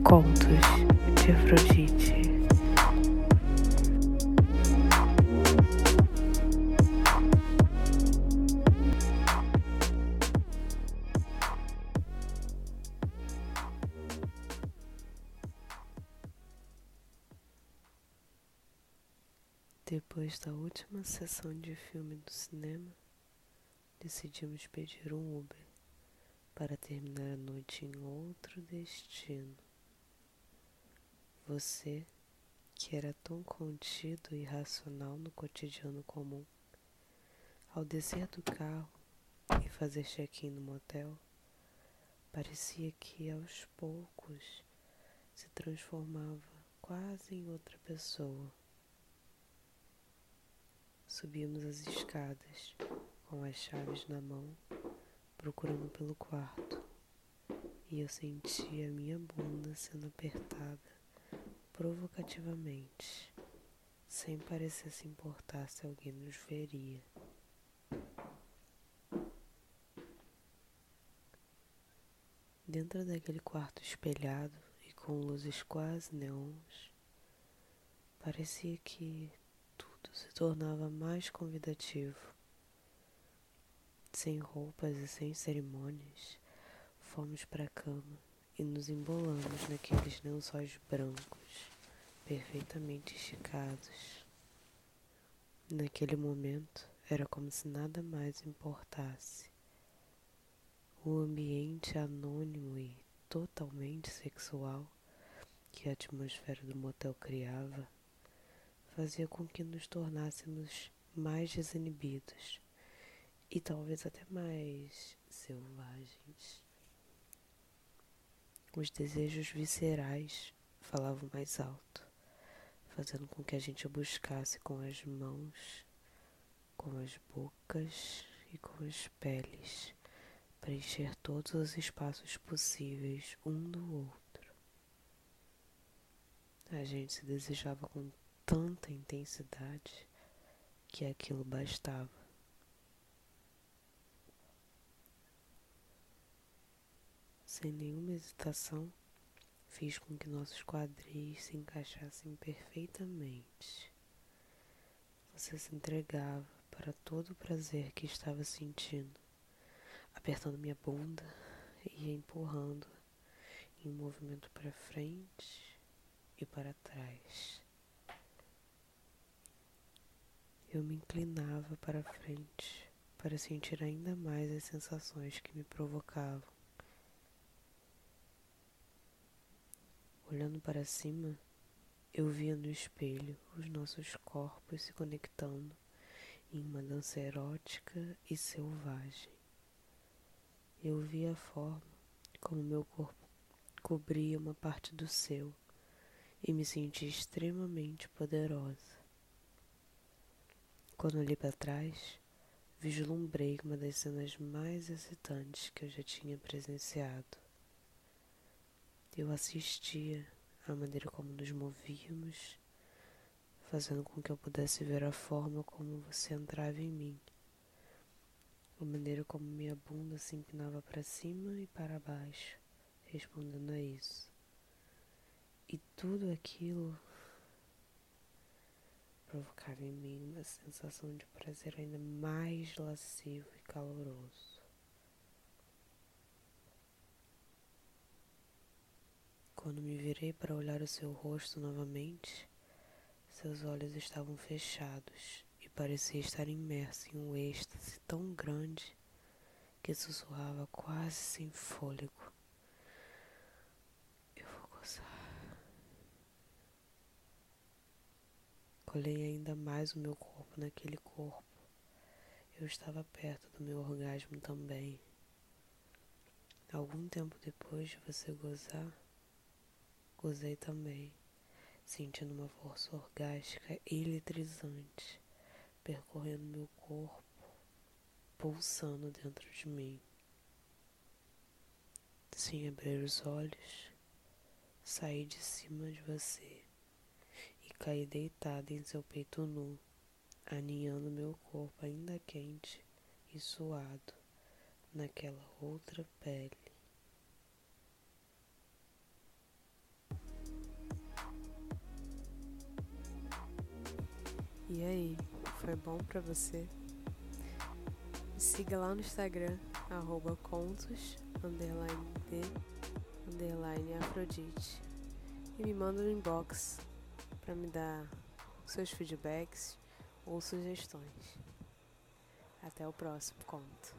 de Afrodite. Depois da última sessão de filme do cinema, decidimos pedir um Uber para terminar a noite em outro destino. Você, que era tão contido e racional no cotidiano comum, ao descer do carro e fazer check-in no motel, parecia que aos poucos se transformava quase em outra pessoa. Subimos as escadas com as chaves na mão, procurando pelo quarto, e eu senti a minha bunda sendo apertada provocativamente, sem parecer se importar se alguém nos veria. Dentro daquele quarto espelhado e com luzes quase neons, parecia que tudo se tornava mais convidativo. Sem roupas e sem cerimônias, fomos para a cama e nos embolamos naqueles lençóis brancos, perfeitamente esticados. Naquele momento, era como se nada mais importasse. O ambiente anônimo e totalmente sexual que a atmosfera do motel criava fazia com que nos tornássemos mais desinibidos e talvez até mais selvagens. Os desejos viscerais falavam mais alto, fazendo com que a gente buscasse com as mãos, com as bocas e com as peles preencher todos os espaços possíveis um do outro. A gente se desejava com tanta intensidade que aquilo bastava. Sem nenhuma hesitação, fiz com que nossos quadris se encaixassem perfeitamente. Você se entregava para todo o prazer que estava sentindo, apertando minha bunda e empurrando em movimento para frente e para trás. Eu me inclinava para frente para sentir ainda mais as sensações que me provocavam. Olhando para cima, eu via no espelho os nossos corpos se conectando em uma dança erótica e selvagem. Eu via a forma como meu corpo cobria uma parte do seu e me senti extremamente poderosa. Quando olhei para trás, vislumbrei uma das cenas mais excitantes que eu já tinha presenciado. Eu assistia à maneira como nos movíamos, fazendo com que eu pudesse ver a forma como você entrava em mim, a maneira como minha bunda se empinava para cima e para baixo, respondendo a isso. E tudo aquilo provocava em mim uma sensação de prazer ainda mais lascivo e caloroso. Quando me virei para olhar o seu rosto novamente, seus olhos estavam fechados e parecia estar imerso em um êxtase tão grande que sussurrava quase sem fôlego. Eu vou gozar. Colhei ainda mais o meu corpo naquele corpo. Eu estava perto do meu orgasmo também. Algum tempo depois de você gozar, gozei também, sentindo uma força orgástica eletrizante percorrendo meu corpo, pulsando dentro de mim. Sem abrir os olhos, saí de cima de você Caí deitada em seu peito nu, aninhando meu corpo ainda quente e suado naquela outra pele. E aí, foi bom pra você? Me siga lá no Instagram, arroba contos, underline de, underline Afrodite. E me manda no inbox para me dar seus feedbacks ou sugestões. Até o próximo conto.